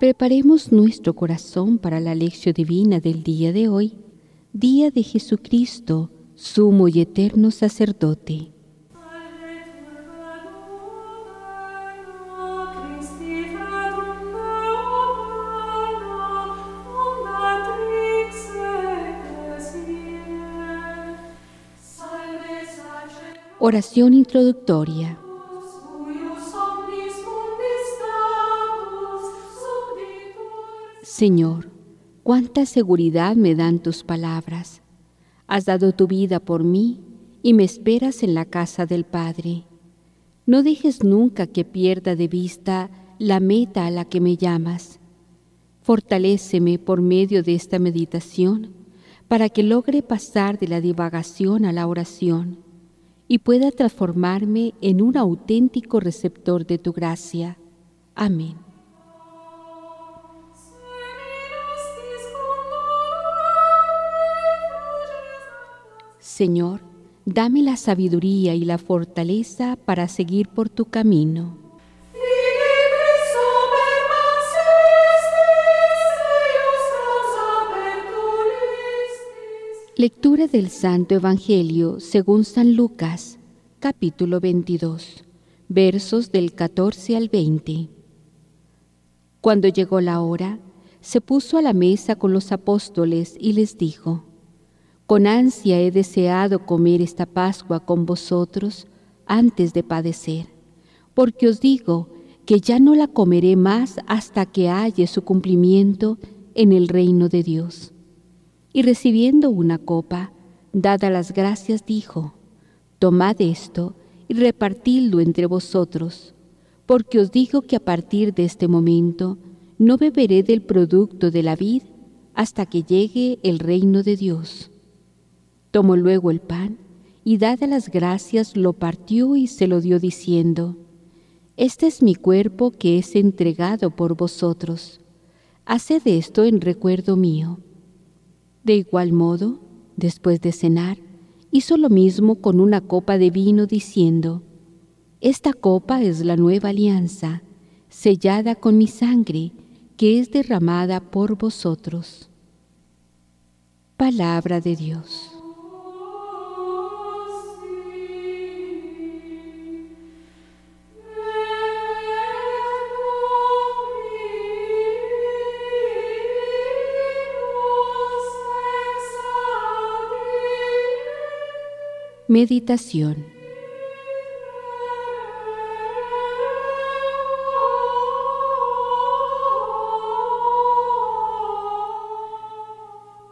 Preparemos nuestro corazón para la lección divina del día de hoy, día de Jesucristo, sumo y eterno sacerdote. Oración introductoria. Señor, cuánta seguridad me dan tus palabras. Has dado tu vida por mí y me esperas en la casa del Padre. No dejes nunca que pierda de vista la meta a la que me llamas. Fortaléceme por medio de esta meditación para que logre pasar de la divagación a la oración y pueda transformarme en un auténtico receptor de tu gracia. Amén. Señor, dame la sabiduría y la fortaleza para seguir por tu camino. Lectura del Santo Evangelio según San Lucas, capítulo 22, versos del 14 al 20. Cuando llegó la hora, se puso a la mesa con los apóstoles y les dijo, Con ansia he deseado comer esta Pascua con vosotros antes de padecer, porque os digo que ya no la comeré más hasta que halle su cumplimiento en el reino de Dios. Y recibiendo una copa, dada las gracias, dijo, Tomad esto y repartidlo entre vosotros, porque os digo que a partir de este momento no beberé del producto de la vid hasta que llegue el reino de Dios. Tomó luego el pan y dadas las gracias lo partió y se lo dio diciendo, Este es mi cuerpo que es entregado por vosotros. Haced esto en recuerdo mío. De igual modo, después de cenar, hizo lo mismo con una copa de vino diciendo, Esta copa es la nueva alianza, sellada con mi sangre, que es derramada por vosotros. Palabra de Dios. Meditación.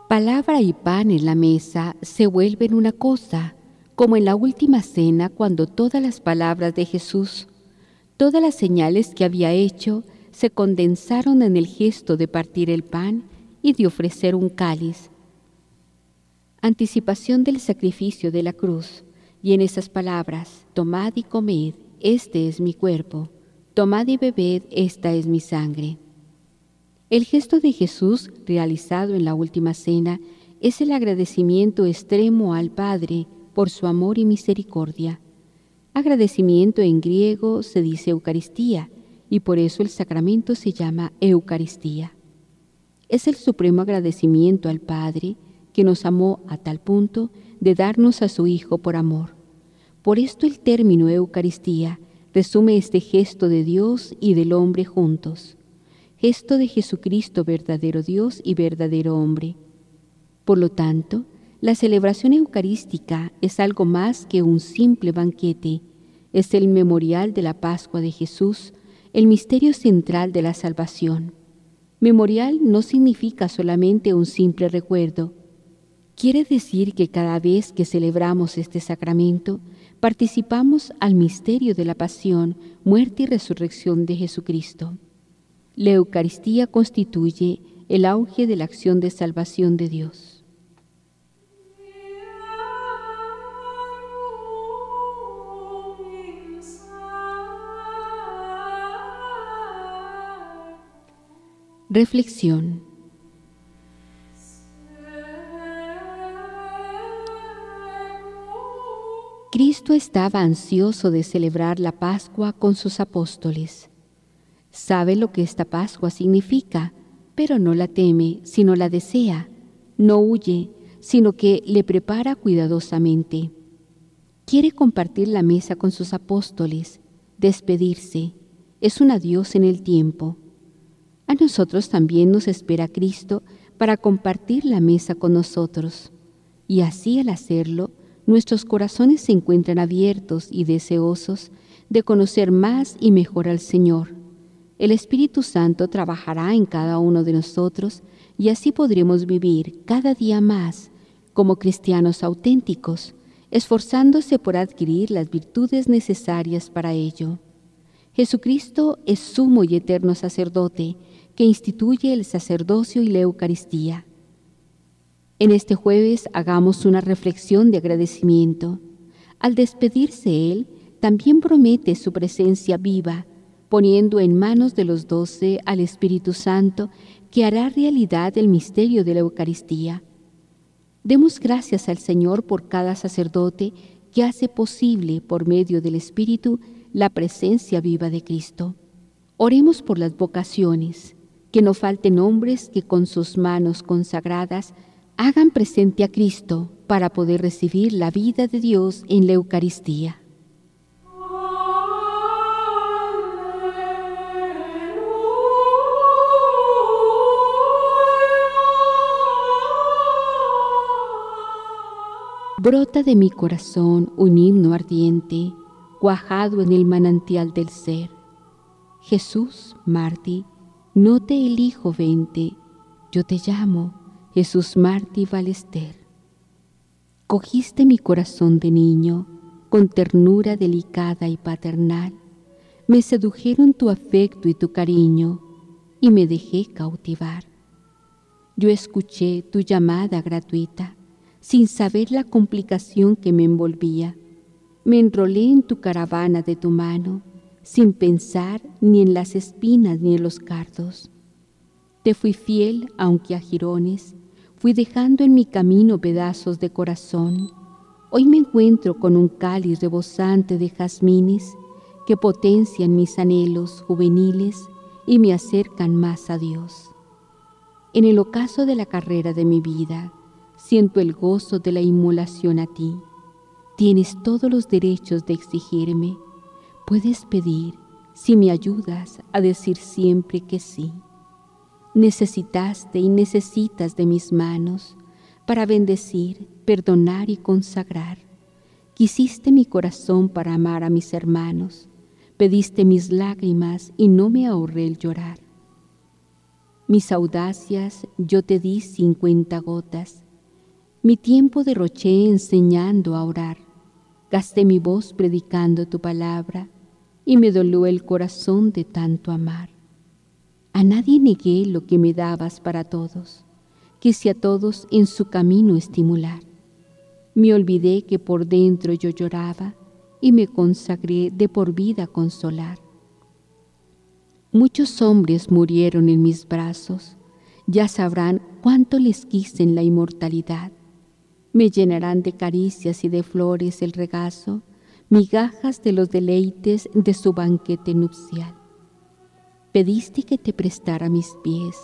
Palabra y pan en la mesa se vuelven una cosa, como en la última cena cuando todas las palabras de Jesús, todas las señales que había hecho, se condensaron en el gesto de partir el pan y de ofrecer un cáliz anticipación del sacrificio de la cruz, y en esas palabras, tomad y comed, este es mi cuerpo, tomad y bebed, esta es mi sangre. El gesto de Jesús realizado en la última cena es el agradecimiento extremo al Padre por su amor y misericordia. Agradecimiento en griego se dice Eucaristía y por eso el sacramento se llama Eucaristía. Es el supremo agradecimiento al Padre que nos amó a tal punto de darnos a su Hijo por amor. Por esto el término Eucaristía resume este gesto de Dios y del hombre juntos, gesto de Jesucristo verdadero Dios y verdadero hombre. Por lo tanto, la celebración eucarística es algo más que un simple banquete, es el memorial de la Pascua de Jesús, el misterio central de la salvación. Memorial no significa solamente un simple recuerdo, Quiere decir que cada vez que celebramos este sacramento, participamos al misterio de la pasión, muerte y resurrección de Jesucristo. La Eucaristía constituye el auge de la acción de salvación de Dios. Reflexión Cristo estaba ansioso de celebrar la Pascua con sus apóstoles. Sabe lo que esta Pascua significa, pero no la teme, sino la desea. No huye, sino que le prepara cuidadosamente. Quiere compartir la mesa con sus apóstoles, despedirse. Es un adiós en el tiempo. A nosotros también nos espera Cristo para compartir la mesa con nosotros. Y así al hacerlo, nuestros corazones se encuentran abiertos y deseosos de conocer más y mejor al Señor. El Espíritu Santo trabajará en cada uno de nosotros y así podremos vivir cada día más como cristianos auténticos, esforzándose por adquirir las virtudes necesarias para ello. Jesucristo es sumo y eterno sacerdote que instituye el sacerdocio y la Eucaristía. En este jueves hagamos una reflexión de agradecimiento. Al despedirse Él, también promete su presencia viva, poniendo en manos de los doce al Espíritu Santo, que hará realidad el misterio de la Eucaristía. Demos gracias al Señor por cada sacerdote que hace posible, por medio del Espíritu, la presencia viva de Cristo. Oremos por las vocaciones, que no falten hombres que con sus manos consagradas hagan presente a Cristo para poder recibir la vida de Dios en la Eucaristía. Brota de mi corazón un himno ardiente, cuajado en el manantial del ser. Jesús, Martí, no te elijo vente, yo te llamo Jesús Martí Balester. Cogiste mi corazón de niño con ternura delicada y paternal. Me sedujeron tu afecto y tu cariño y me dejé cautivar. Yo escuché tu llamada gratuita sin saber la complicación que me envolvía. Me enrolé en tu caravana de tu mano sin pensar ni en las espinas ni en los cardos. Te fui fiel aunque a jirones Fui dejando en mi camino pedazos de corazón. Hoy me encuentro con un cáliz rebosante de jazmines que potencian mis anhelos juveniles y me acercan más a Dios. En el ocaso de la carrera de mi vida, siento el gozo de la inmolación a ti. Tienes todos los derechos de exigirme. Puedes pedir si me ayudas a decir siempre que sí necesitaste y necesitas de mis manos para bendecir, perdonar y consagrar. Quisiste mi corazón para amar a mis hermanos, pediste mis lágrimas y no me ahorré el llorar. Mis audacias yo te di cincuenta gotas, mi tiempo derroché enseñando a orar, gasté mi voz predicando tu palabra y me dolió el corazón de tanto amar. A nadie negué lo que me dabas para todos. Quise a todos en su camino estimular. Me olvidé que por dentro yo lloraba y me consagré de por vida consolar. Muchos hombres murieron en mis brazos, ya sabrán cuánto les quise en la inmortalidad. Me llenarán de caricias y de flores el regazo, migajas de los deleites de su banquete nupcial. Pediste que te prestara mis pies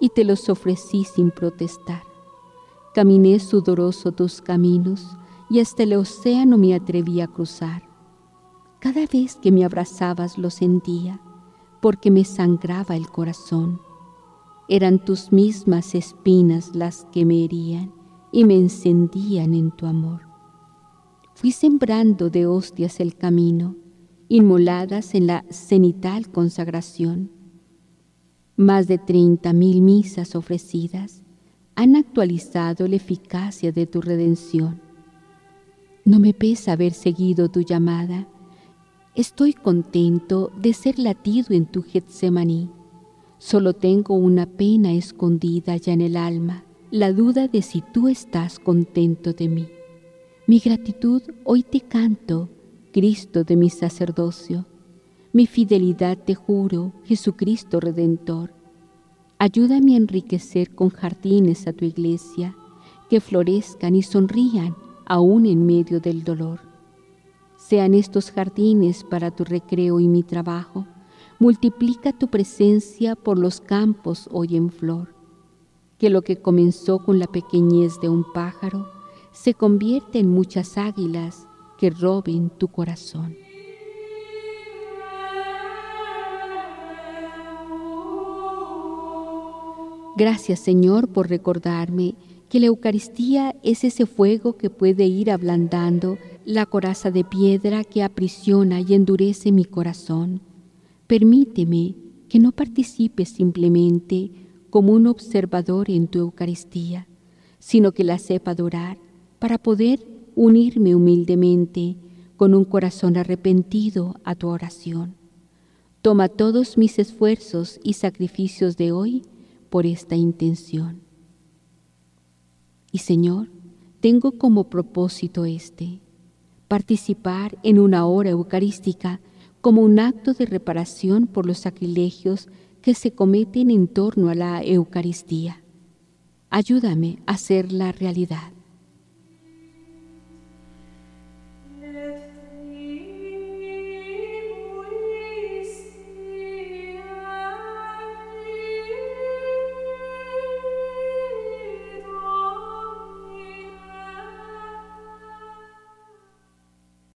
y te los ofrecí sin protestar. Caminé sudoroso tus caminos y hasta el océano me atreví a cruzar. Cada vez que me abrazabas lo sentía porque me sangraba el corazón. Eran tus mismas espinas las que me herían y me encendían en tu amor. Fui sembrando de hostias el camino inmoladas en la cenital consagración. Más de treinta mil misas ofrecidas han actualizado la eficacia de tu redención. No me pesa haber seguido tu llamada. Estoy contento de ser latido en tu Getsemaní. Solo tengo una pena escondida ya en el alma, la duda de si tú estás contento de mí. Mi gratitud hoy te canto Cristo de mi sacerdocio. Mi fidelidad te juro, Jesucristo Redentor. Ayúdame a enriquecer con jardines a tu iglesia, que florezcan y sonrían aún en medio del dolor. Sean estos jardines para tu recreo y mi trabajo, multiplica tu presencia por los campos hoy en flor. Que lo que comenzó con la pequeñez de un pájaro se convierte en muchas águilas que roben tu corazón. Gracias Señor por recordarme que la Eucaristía es ese fuego que puede ir ablandando la coraza de piedra que aprisiona y endurece mi corazón. Permíteme que no participe simplemente como un observador en tu Eucaristía, sino que la sepa adorar para poder unirme humildemente con un corazón arrepentido a tu oración. Toma todos mis esfuerzos y sacrificios de hoy por esta intención. Y Señor, tengo como propósito este, participar en una hora eucarística como un acto de reparación por los sacrilegios que se cometen en torno a la Eucaristía. Ayúdame a hacer la realidad.